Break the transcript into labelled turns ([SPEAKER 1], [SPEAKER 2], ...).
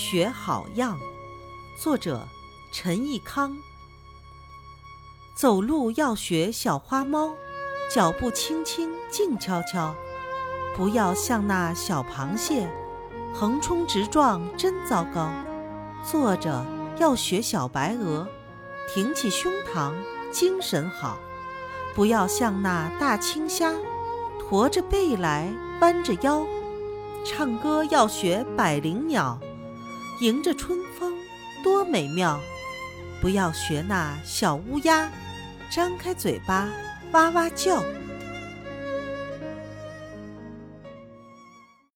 [SPEAKER 1] 学好样。作者：陈义康。走路要学小花猫，脚步轻轻，静悄悄，不要像那小螃蟹，横冲直撞，真糟糕。坐着要学小白鹅，挺起胸膛，精神好，不要像那大青虾，驼着背来，弯着腰。唱歌要学百灵鸟，迎着春风多美妙。不要学那小乌鸦，张开嘴巴哇哇叫。